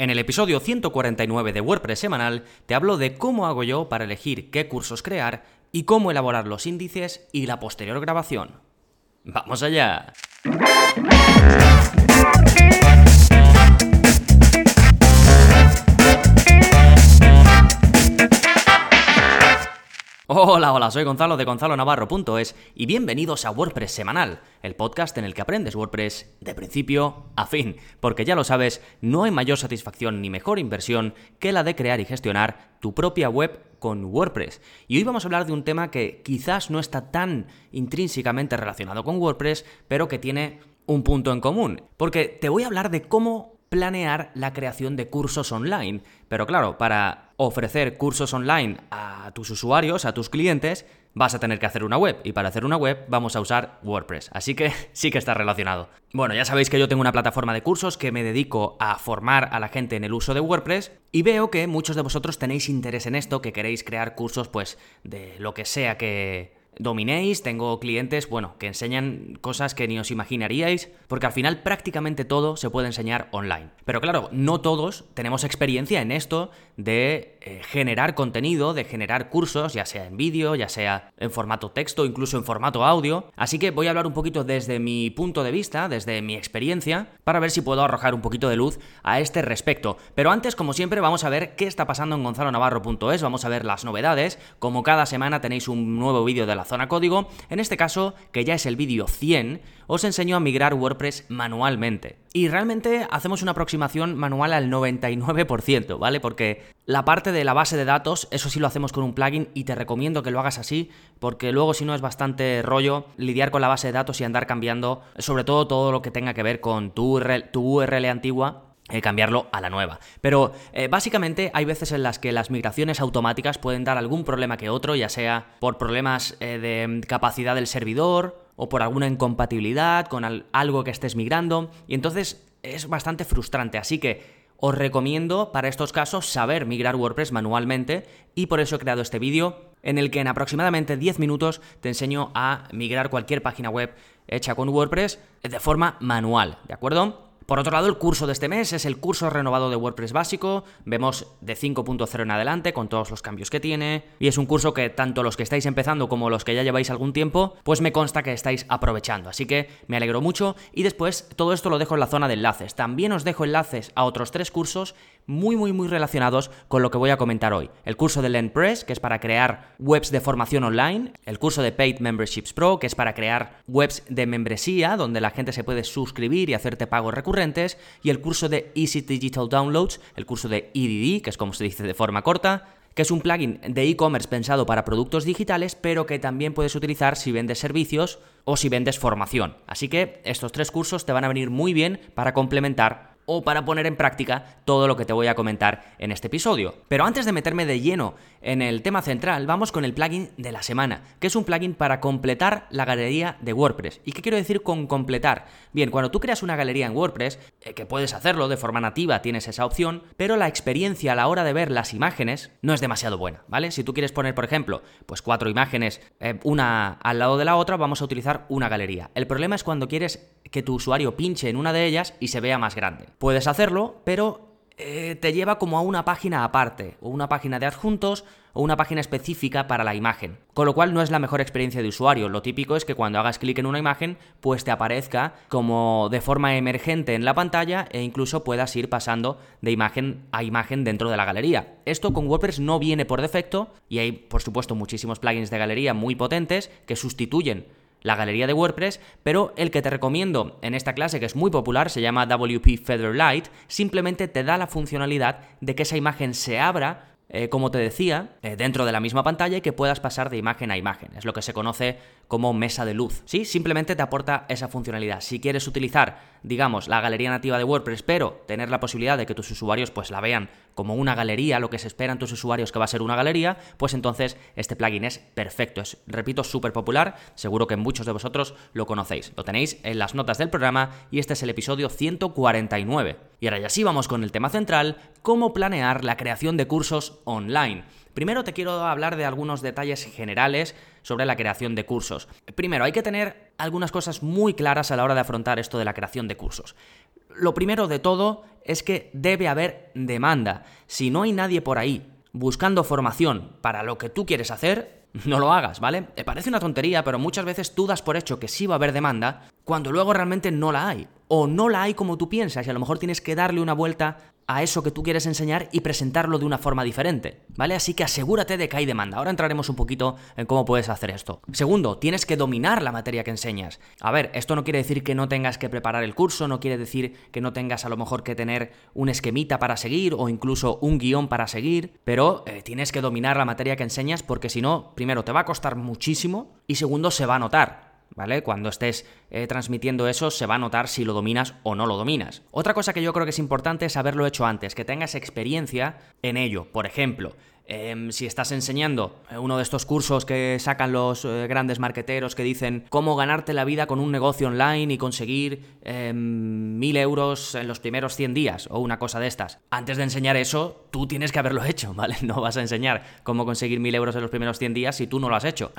En el episodio 149 de WordPress semanal te hablo de cómo hago yo para elegir qué cursos crear y cómo elaborar los índices y la posterior grabación. ¡Vamos allá! Hola, hola, soy Gonzalo de gonzalonavarro.es y bienvenidos a WordPress Semanal, el podcast en el que aprendes WordPress de principio a fin, porque ya lo sabes, no hay mayor satisfacción ni mejor inversión que la de crear y gestionar tu propia web con WordPress. Y hoy vamos a hablar de un tema que quizás no está tan intrínsecamente relacionado con WordPress, pero que tiene un punto en común, porque te voy a hablar de cómo planear la creación de cursos online. Pero claro, para ofrecer cursos online a tus usuarios, a tus clientes, vas a tener que hacer una web. Y para hacer una web vamos a usar WordPress. Así que sí que está relacionado. Bueno, ya sabéis que yo tengo una plataforma de cursos que me dedico a formar a la gente en el uso de WordPress. Y veo que muchos de vosotros tenéis interés en esto, que queréis crear cursos pues de lo que sea que dominéis, tengo clientes, bueno, que enseñan cosas que ni os imaginaríais, porque al final prácticamente todo se puede enseñar online. Pero claro, no todos tenemos experiencia en esto de eh, generar contenido, de generar cursos, ya sea en vídeo, ya sea en formato texto, incluso en formato audio. Así que voy a hablar un poquito desde mi punto de vista, desde mi experiencia, para ver si puedo arrojar un poquito de luz a este respecto. Pero antes, como siempre, vamos a ver qué está pasando en gonzalonavarro.es, vamos a ver las novedades. Como cada semana tenéis un nuevo vídeo de la zona código, en este caso, que ya es el vídeo 100, os enseño a migrar WordPress manualmente. Y realmente hacemos una aproximación manual al 99%, ¿vale? Porque la parte de la base de datos, eso sí lo hacemos con un plugin y te recomiendo que lo hagas así, porque luego si no es bastante rollo lidiar con la base de datos y andar cambiando, sobre todo todo lo que tenga que ver con tu URL, tu URL antigua eh, cambiarlo a la nueva. Pero eh, básicamente hay veces en las que las migraciones automáticas pueden dar algún problema que otro, ya sea por problemas eh, de capacidad del servidor o por alguna incompatibilidad con algo que estés migrando. Y entonces es bastante frustrante. Así que os recomiendo para estos casos saber migrar WordPress manualmente y por eso he creado este vídeo en el que en aproximadamente 10 minutos te enseño a migrar cualquier página web hecha con WordPress de forma manual, ¿de acuerdo? Por otro lado, el curso de este mes es el curso renovado de WordPress básico. Vemos de 5.0 en adelante con todos los cambios que tiene. Y es un curso que tanto los que estáis empezando como los que ya lleváis algún tiempo, pues me consta que estáis aprovechando. Así que me alegro mucho. Y después todo esto lo dejo en la zona de enlaces. También os dejo enlaces a otros tres cursos muy, muy, muy relacionados con lo que voy a comentar hoy. El curso de LendPress, que es para crear webs de formación online. El curso de Paid Memberships Pro, que es para crear webs de membresía, donde la gente se puede suscribir y hacerte pagos recurrentes y el curso de Easy Digital Downloads, el curso de EDD, que es como se dice de forma corta, que es un plugin de e-commerce pensado para productos digitales, pero que también puedes utilizar si vendes servicios o si vendes formación. Así que estos tres cursos te van a venir muy bien para complementar o para poner en práctica todo lo que te voy a comentar en este episodio. Pero antes de meterme de lleno en el tema central, vamos con el plugin de la semana, que es un plugin para completar la galería de WordPress. ¿Y qué quiero decir con completar? Bien, cuando tú creas una galería en WordPress, eh, que puedes hacerlo de forma nativa, tienes esa opción, pero la experiencia a la hora de ver las imágenes no es demasiado buena, ¿vale? Si tú quieres poner, por ejemplo, pues cuatro imágenes, eh, una al lado de la otra, vamos a utilizar una galería. El problema es cuando quieres que tu usuario pinche en una de ellas y se vea más grande. Puedes hacerlo, pero eh, te lleva como a una página aparte, o una página de adjuntos, o una página específica para la imagen. Con lo cual no es la mejor experiencia de usuario. Lo típico es que cuando hagas clic en una imagen, pues te aparezca como de forma emergente en la pantalla e incluso puedas ir pasando de imagen a imagen dentro de la galería. Esto con WordPress no viene por defecto y hay por supuesto muchísimos plugins de galería muy potentes que sustituyen la galería de WordPress, pero el que te recomiendo en esta clase, que es muy popular, se llama WP Featherlight, simplemente te da la funcionalidad de que esa imagen se abra eh, como te decía, eh, dentro de la misma pantalla y que puedas pasar de imagen a imagen. Es lo que se conoce como mesa de luz. Sí, simplemente te aporta esa funcionalidad. Si quieres utilizar, digamos, la galería nativa de WordPress, pero tener la posibilidad de que tus usuarios pues la vean como una galería, lo que se esperan tus usuarios que va a ser una galería, pues entonces este plugin es perfecto. Es, repito, súper popular. Seguro que muchos de vosotros lo conocéis. Lo tenéis en las notas del programa y este es el episodio 149. Y ahora ya sí vamos con el tema central, cómo planear la creación de cursos online. Primero te quiero hablar de algunos detalles generales sobre la creación de cursos. Primero, hay que tener algunas cosas muy claras a la hora de afrontar esto de la creación de cursos. Lo primero de todo es que debe haber demanda. Si no hay nadie por ahí buscando formación para lo que tú quieres hacer, no lo hagas, ¿vale? Me parece una tontería, pero muchas veces tú das por hecho que sí va a haber demanda cuando luego realmente no la hay. O no la hay como tú piensas y a lo mejor tienes que darle una vuelta a eso que tú quieres enseñar y presentarlo de una forma diferente, ¿vale? Así que asegúrate de que hay demanda. Ahora entraremos un poquito en cómo puedes hacer esto. Segundo, tienes que dominar la materia que enseñas. A ver, esto no quiere decir que no tengas que preparar el curso, no quiere decir que no tengas a lo mejor que tener un esquemita para seguir o incluso un guion para seguir, pero eh, tienes que dominar la materia que enseñas porque si no, primero te va a costar muchísimo y segundo se va a notar. ¿vale? Cuando estés eh, transmitiendo eso se va a notar si lo dominas o no lo dominas. Otra cosa que yo creo que es importante es haberlo hecho antes, que tengas experiencia en ello. Por ejemplo, Em, si estás enseñando eh, uno de estos cursos que sacan los eh, grandes marqueteros que dicen cómo ganarte la vida con un negocio online y conseguir em, mil euros en los primeros 100 días o una cosa de estas. Antes de enseñar eso, tú tienes que haberlo hecho, ¿vale? No vas a enseñar cómo conseguir mil euros en los primeros 100 días si tú no lo has hecho.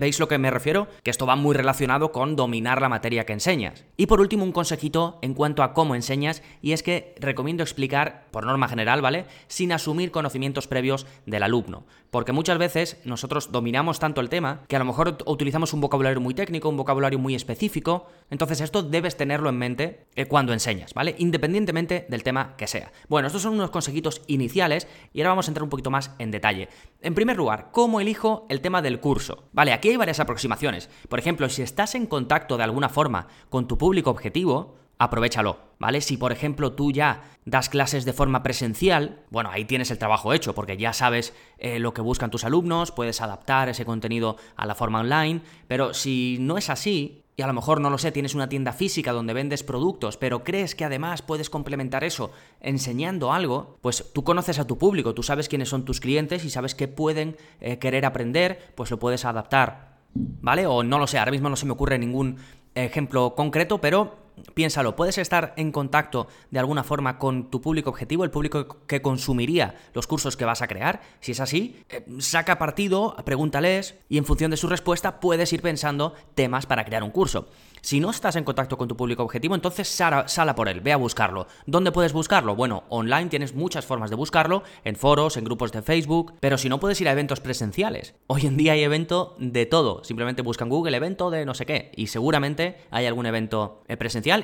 ¿Veis lo que me refiero? Que esto va muy relacionado con dominar la materia que enseñas. Y por último, un consejito en cuanto a cómo enseñas y es que recomiendo explicar, por norma general, ¿vale? Sin asumir conocimientos previos de del alumno. Porque muchas veces nosotros dominamos tanto el tema que a lo mejor utilizamos un vocabulario muy técnico, un vocabulario muy específico. Entonces esto debes tenerlo en mente eh, cuando enseñas, ¿vale? Independientemente del tema que sea. Bueno, estos son unos consejitos iniciales y ahora vamos a entrar un poquito más en detalle. En primer lugar, ¿cómo elijo el tema del curso? Vale, aquí hay varias aproximaciones. Por ejemplo, si estás en contacto de alguna forma con tu público objetivo, aprovechalo, ¿vale? Si por ejemplo tú ya das clases de forma presencial, bueno, ahí tienes el trabajo hecho, porque ya sabes eh, lo que buscan tus alumnos, puedes adaptar ese contenido a la forma online, pero si no es así, y a lo mejor no lo sé, tienes una tienda física donde vendes productos, pero crees que además puedes complementar eso enseñando algo, pues tú conoces a tu público, tú sabes quiénes son tus clientes y sabes que pueden eh, querer aprender, pues lo puedes adaptar, ¿vale? O no lo sé, ahora mismo no se me ocurre ningún ejemplo concreto, pero piénsalo, puedes estar en contacto de alguna forma con tu público objetivo, el público que consumiría los cursos que vas a crear. Si es así, eh, saca partido, pregúntales y en función de su respuesta puedes ir pensando temas para crear un curso. Si no estás en contacto con tu público objetivo, entonces sala, por él, ve a buscarlo. ¿Dónde puedes buscarlo? Bueno, online tienes muchas formas de buscarlo, en foros, en grupos de Facebook, pero si no puedes ir a eventos presenciales. Hoy en día hay evento de todo, simplemente buscan Google evento de no sé qué y seguramente hay algún evento eh,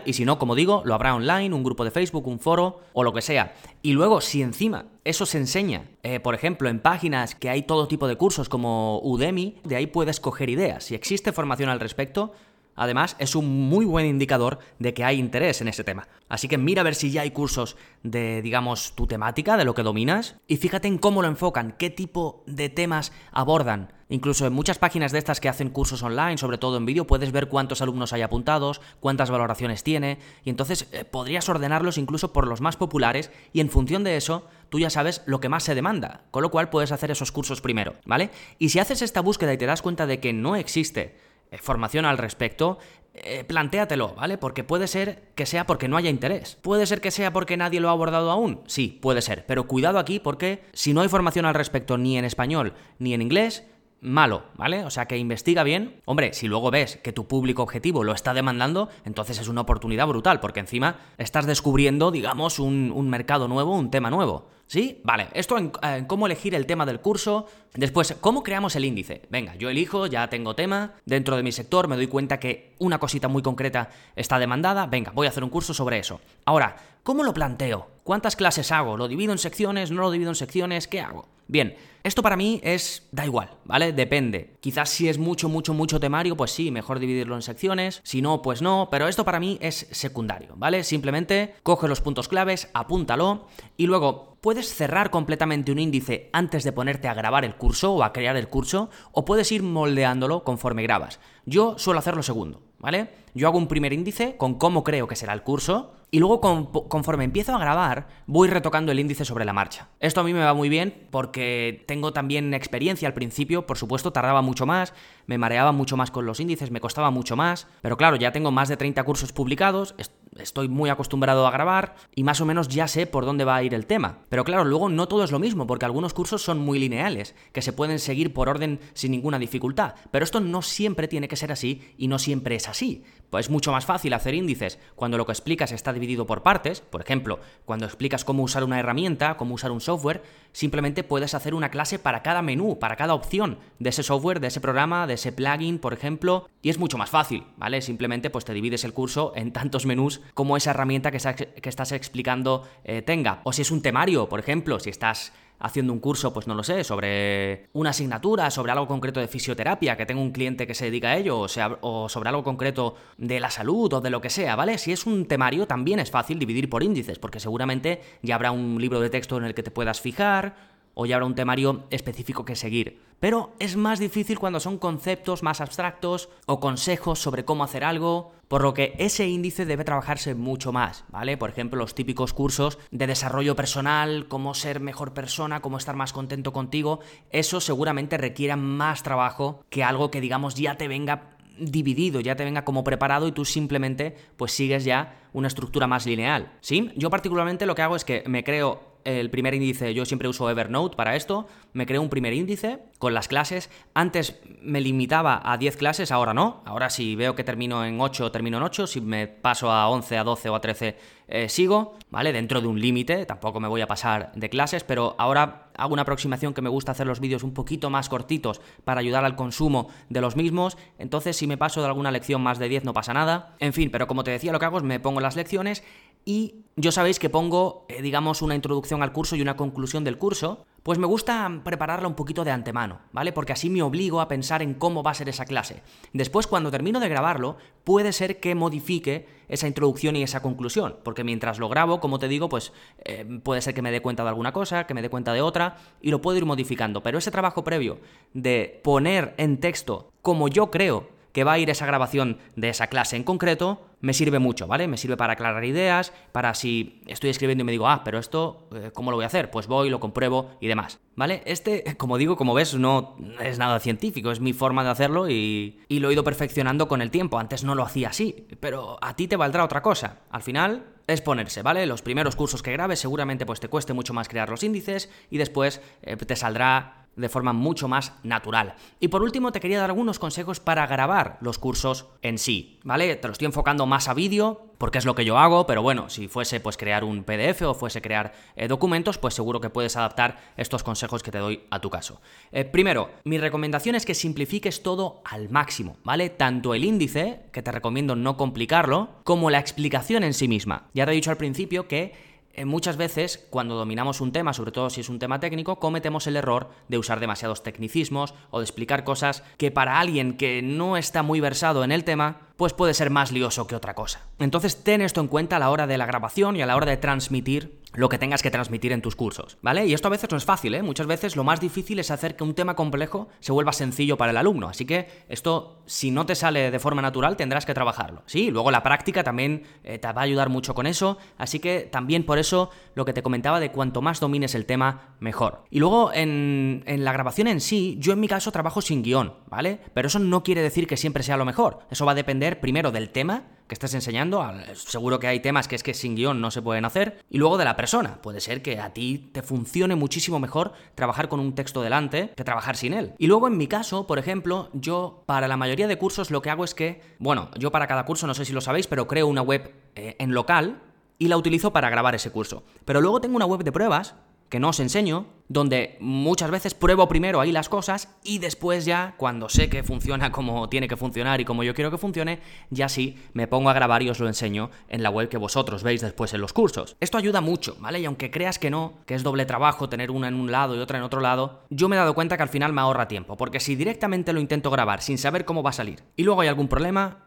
y si no, como digo, lo habrá online, un grupo de Facebook, un foro o lo que sea. Y luego, si encima eso se enseña, eh, por ejemplo, en páginas que hay todo tipo de cursos como Udemy, de ahí puedes coger ideas. Si existe formación al respecto, Además, es un muy buen indicador de que hay interés en ese tema. Así que mira a ver si ya hay cursos de, digamos, tu temática, de lo que dominas, y fíjate en cómo lo enfocan, qué tipo de temas abordan. Incluso en muchas páginas de estas que hacen cursos online, sobre todo en vídeo, puedes ver cuántos alumnos hay apuntados, cuántas valoraciones tiene, y entonces eh, podrías ordenarlos incluso por los más populares, y en función de eso, tú ya sabes lo que más se demanda, con lo cual puedes hacer esos cursos primero, ¿vale? Y si haces esta búsqueda y te das cuenta de que no existe eh, formación al respecto, eh, plantéatelo, ¿vale? Porque puede ser que sea porque no haya interés. Puede ser que sea porque nadie lo ha abordado aún. Sí, puede ser. Pero cuidado aquí porque si no hay formación al respecto ni en español ni en inglés, malo, ¿vale? O sea que investiga bien. Hombre, si luego ves que tu público objetivo lo está demandando, entonces es una oportunidad brutal, porque encima estás descubriendo, digamos, un, un mercado nuevo, un tema nuevo. ¿Sí? Vale, esto en, cómo elegir el tema del curso. Después, ¿cómo creamos el índice? Venga, yo elijo, ya tengo tema, dentro de mi sector me doy cuenta que una cosita muy concreta está demandada, venga, voy a hacer un curso sobre eso. Ahora, ¿cómo lo planteo? ¿Cuántas clases hago? ¿Lo divido en secciones? ¿No lo divido en secciones? ¿Qué hago? Bien, esto para mí es da igual, ¿vale? Depende. Quizás si es mucho, mucho, mucho temario, pues sí, mejor dividirlo en secciones. Si no, pues no. Pero esto para mí es secundario, ¿vale? Simplemente coge los puntos claves, apúntalo y luego puedes cerrar completamente un índice antes de ponerte a grabar el curso o a crear el curso, o puedes ir moldeándolo conforme grabas. Yo suelo hacer lo segundo, ¿vale? Yo hago un primer índice con cómo creo que será el curso, y luego conforme empiezo a grabar, voy retocando el índice sobre la marcha. Esto a mí me va muy bien porque tengo también experiencia al principio, por supuesto tardaba mucho más, me mareaba mucho más con los índices, me costaba mucho más, pero claro, ya tengo más de 30 cursos publicados, estoy muy acostumbrado a grabar y más o menos ya sé por dónde va a ir el tema. Pero claro, luego no todo es lo mismo, porque algunos cursos son muy lineales, que se pueden seguir por orden sin ninguna dificultad. Pero esto no siempre tiene que ser así y no siempre es así. Pues es mucho más fácil hacer índices cuando lo que explicas está dividido por partes. Por ejemplo, cuando explicas cómo usar una herramienta, cómo usar un software, simplemente puedes hacer una clase para cada menú, para cada opción de ese software, de ese programa, de ese plugin, por ejemplo, y es mucho más fácil, ¿vale? Simplemente pues te divides el curso en tantos menús como esa herramienta que, estás explicando eh, tenga. O si es un temario, por ejemplo, si estás haciendo un curso, pues no lo sé, sobre una asignatura, sobre algo concreto de fisioterapia, que tengo un cliente que se dedica a ello, o, sobre algo concreto de la salud o de lo que sea, ¿vale? Si es un temario, también es fácil dividir por índices, porque seguramente ya habrá un libro de texto en el que te puedas fijar, o ya habrá un temario específico que seguir. Pero es más difícil cuando son conceptos más abstractos o consejos sobre cómo hacer algo, por lo que ese índice debe trabajarse mucho más, ¿vale? Por ejemplo, los típicos cursos de desarrollo personal, cómo ser mejor persona, cómo estar más contento contigo, eso seguramente requiera más trabajo que algo que digamos ya te venga dividido, ya te venga como preparado y tú simplemente pues sigues ya una estructura más lineal, ¿sí? Yo particularmente lo que hago es que me creo el primer índice, yo siempre uso Evernote para esto, me creo un primer índice con las clases. Antes me limitaba a 10 clases, ahora no. Ahora si veo que termino en 8, termino en 8. Si me paso a 11, a 12 o a 13, eh, sigo, ¿vale? Dentro de un límite, tampoco me voy a pasar de clases, pero ahora hago una aproximación que me gusta hacer los vídeos un poquito más cortitos para ayudar al consumo de los mismos. Entonces si me paso de alguna lección más de 10 no pasa nada. En fin, pero como te decía, lo que hago es me pongo las lecciones y yo sabéis que pongo, eh, digamos, una introducción al curso y una conclusión del curso, pues me gusta prepararla un poquito de antemano, ¿vale? Porque así me obligo a pensar en cómo va a ser esa clase. Después, cuando termino de grabarlo, puede ser que modifique esa introducción y esa conclusión, porque mientras lo grabo, como te digo, pues eh, puede ser que me dé cuenta de alguna cosa, que me dé cuenta de otra, y lo puedo ir modificando. Pero ese trabajo previo de poner en texto como yo creo que va a ir esa grabación de esa clase en concreto, me sirve mucho, ¿vale? Me sirve para aclarar ideas, para si estoy escribiendo y me digo, ah, pero esto, eh, ¿cómo lo voy a hacer? Pues voy, lo compruebo y demás, ¿vale? Este, como digo, como ves, no es nada científico, es mi forma de hacerlo y, y lo he ido perfeccionando con el tiempo. Antes no lo hacía así, pero a ti te valdrá otra cosa. Al final, es ponerse, ¿vale? Los primeros cursos que grabes seguramente pues te cueste mucho más crear los índices y después eh, te saldrá de forma mucho más natural. Y por último, te quería dar algunos consejos para grabar los cursos en sí, ¿vale? Te lo estoy enfocando más a vídeo, porque es lo que yo hago, pero bueno, si fuese pues crear un PDF o fuese crear eh, documentos, pues seguro que puedes adaptar estos consejos que te doy a tu caso. Eh, primero, mi recomendación es que simplifiques todo al máximo, ¿vale? Tanto el índice, que te recomiendo no complicarlo, como la explicación en sí misma. Ya te he dicho al principio que muchas veces, cuando dominamos un tema, sobre todo si es un tema técnico, cometemos el error de usar demasiados tecnicismos o de explicar cosas que para alguien que no está muy versado en el tema, pues puede ser más lioso que otra cosa. Entonces ten esto en cuenta a la hora de la grabación y a la hora de transmitir lo que tengas que transmitir en tus cursos, ¿vale? Y esto a veces no es fácil, ¿eh? Muchas veces lo más difícil es hacer que un tema complejo se vuelva sencillo para el alumno, así que esto, si no te sale de forma natural, tendrás que trabajarlo, ¿sí? Luego la práctica también eh, te va a ayudar mucho con eso, así que también por eso lo que te comentaba de cuanto más domines el tema, mejor. Y luego en, en la grabación en sí, yo en mi caso trabajo sin guion, ¿vale? Pero eso no quiere decir que siempre sea lo mejor, eso va a depender primero del tema, que estés enseñando. Seguro que hay temas que es que sin guion no se pueden hacer. Y luego de la persona. Puede ser que a ti te funcione muchísimo mejor trabajar con un texto delante que trabajar sin él. Y luego en mi caso, por ejemplo, yo para la mayoría de cursos lo que hago es que, bueno, yo para cada curso, no sé si lo sabéis, pero creo una web eh, en local y la utilizo para grabar ese curso. Pero luego tengo una web de pruebas que no os enseño, donde muchas veces pruebo primero ahí las cosas y después ya, cuando sé que funciona como tiene que funcionar y como yo quiero que funcione, ya sí me pongo a grabar y os lo enseño en la web que vosotros veis después en los cursos. Esto ayuda mucho, ¿vale? Y aunque creas que no, que es doble trabajo tener una en un lado y otra en otro lado, yo me he dado cuenta que al final me ahorra tiempo, porque si directamente lo intento grabar sin saber cómo va a salir y luego hay algún problema,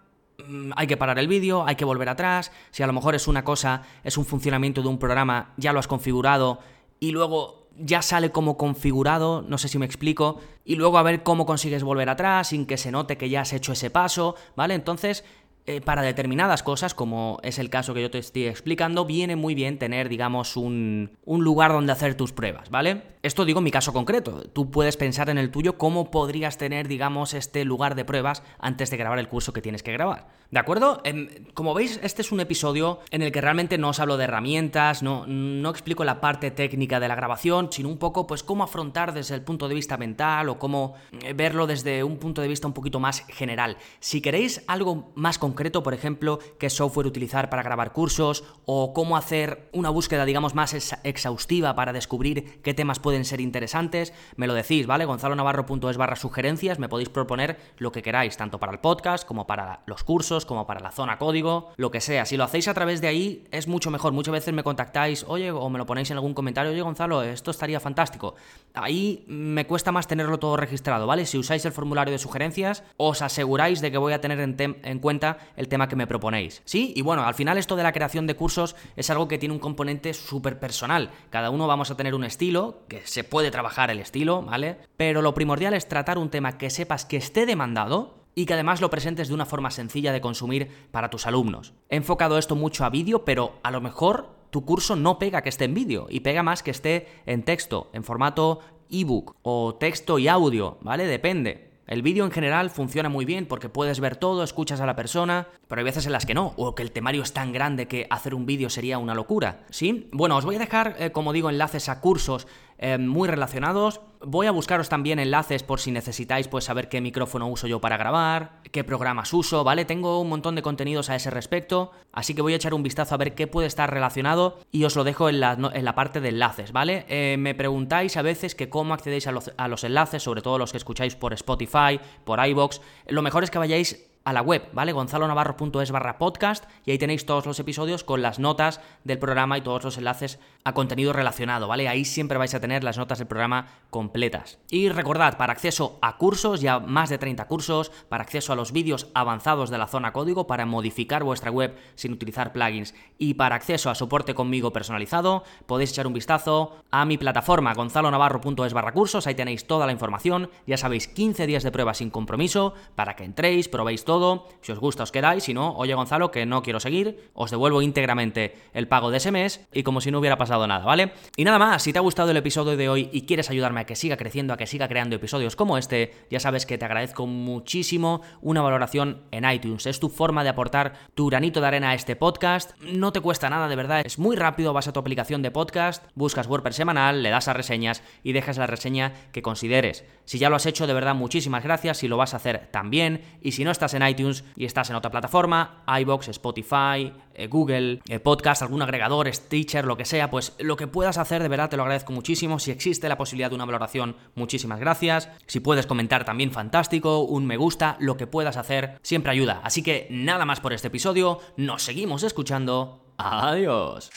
mm, hay que parar el vídeo, hay que volver atrás, si a lo mejor es una cosa, es un funcionamiento de un programa, ya lo has configurado y luego ya sale como configurado, no sé si me explico, y luego a ver cómo consigues volver atrás sin que se note que ya has hecho ese paso, ¿vale? Entonces, eh, para determinadas cosas, como es el caso que yo te estoy explicando, viene muy bien tener, digamos, un, un lugar donde hacer tus pruebas, ¿vale? Esto digo en mi caso concreto. Tú puedes pensar en el tuyo cómo podrías tener, digamos, este lugar de pruebas antes de grabar el curso que tienes que grabar. ¿De acuerdo? Em, como veis, este es un episodio en el que realmente no os hablo de herramientas, no, no explico la parte técnica de la grabación, sino un poco, pues, cómo afrontar desde el punto de vista mental o cómo eh, verlo desde un punto de vista un poquito más general. Si queréis algo más concreto, por ejemplo, qué software utilizar para grabar cursos o cómo hacer una búsqueda, digamos, más exhaustiva para descubrir qué temas pueden ser interesantes, me lo decís, ¿vale? Gonzalo Navarro.es barra sugerencias, me podéis proponer lo que queráis, tanto para el podcast como para los cursos, como para la zona código, lo que sea. Si lo hacéis a través de ahí, es mucho mejor. Muchas veces me contactáis, oye, o me lo ponéis en algún comentario, oye, Gonzalo, esto estaría fantástico. Ahí me cuesta más tenerlo todo registrado, ¿vale? Si usáis el formulario de sugerencias, os aseguráis de que voy a tener en, en cuenta el tema que me proponéis. ¿Sí? Y bueno, al final esto de la creación de cursos es algo que tiene un componente súper personal. Cada uno vamos a tener un estilo que se puede trabajar el estilo, ¿vale? Pero lo primordial es tratar un tema que sepas que esté demandado y que además lo presentes de una forma sencilla de consumir para tus alumnos. He enfocado esto mucho a vídeo, pero a lo mejor tu curso no pega que esté en vídeo y pega más que esté en texto, en formato ebook o texto y audio, ¿vale? Depende. El vídeo en general funciona muy bien porque puedes ver todo, escuchas a la persona, pero hay veces en las que no, o que el temario es tan grande que hacer un vídeo sería una locura, ¿sí? Bueno, os voy a dejar, eh, como digo, enlaces a cursos eh, muy relacionados. Voy a buscaros también enlaces por si necesitáis pues saber qué micrófono uso yo para grabar, qué programas uso, ¿vale? Tengo un montón de contenidos a ese respecto, así que voy a echar un vistazo a ver qué puede estar relacionado y os lo dejo en la, en la parte de enlaces, ¿vale? Eh, me preguntáis a veces que cómo accedéis a los, a los enlaces, sobre todo los que escucháis por Spotify, por iBox. Lo mejor es que vayáis a la web, ¿vale? gonzalonavarro.es barra podcast y ahí tenéis todos los episodios con las notas del programa y todos los enlaces a contenido relacionado, ¿vale? Ahí siempre vais a tener las notas del programa completas. Y recordad, para acceso a cursos, ya más de 30 cursos, para acceso a los vídeos avanzados de la zona código, para modificar vuestra web sin utilizar plugins y para acceso a soporte conmigo personalizado, podéis echar un vistazo a mi plataforma gonzalonavarro.es barra cursos, ahí tenéis toda la información, ya sabéis, 15 días de prueba sin compromiso para que entréis, probéis todo si os gusta os quedáis, si no, oye Gonzalo, que no quiero seguir, os devuelvo íntegramente el pago de ese mes y como si no hubiera pasado nada, ¿vale? Y nada más, si te ha gustado el episodio de hoy y quieres ayudarme a que siga creciendo, a que siga creando episodios como este, ya sabes que te agradezco muchísimo una valoración en iTunes. Es tu forma de aportar tu granito de arena a este podcast. No te cuesta nada, de verdad. Es muy rápido, vas a tu aplicación de podcast, buscas WordPress semanal, le das a reseñas y dejas la reseña que consideres. Si ya lo has hecho, de verdad, muchísimas gracias. Si lo vas a hacer también. Y si no estás en iTunes y estás en otra plataforma, iBox, Spotify, eh, Google, eh, Podcast, algún agregador, Stitcher, lo que sea, pues lo que puedas hacer, de verdad te lo agradezco muchísimo. Si existe la posibilidad de una valoración, muchísimas gracias. Si puedes comentar también, fantástico. Un me gusta, lo que puedas hacer, siempre ayuda. Así que nada más por este episodio. Nos seguimos escuchando. Adiós.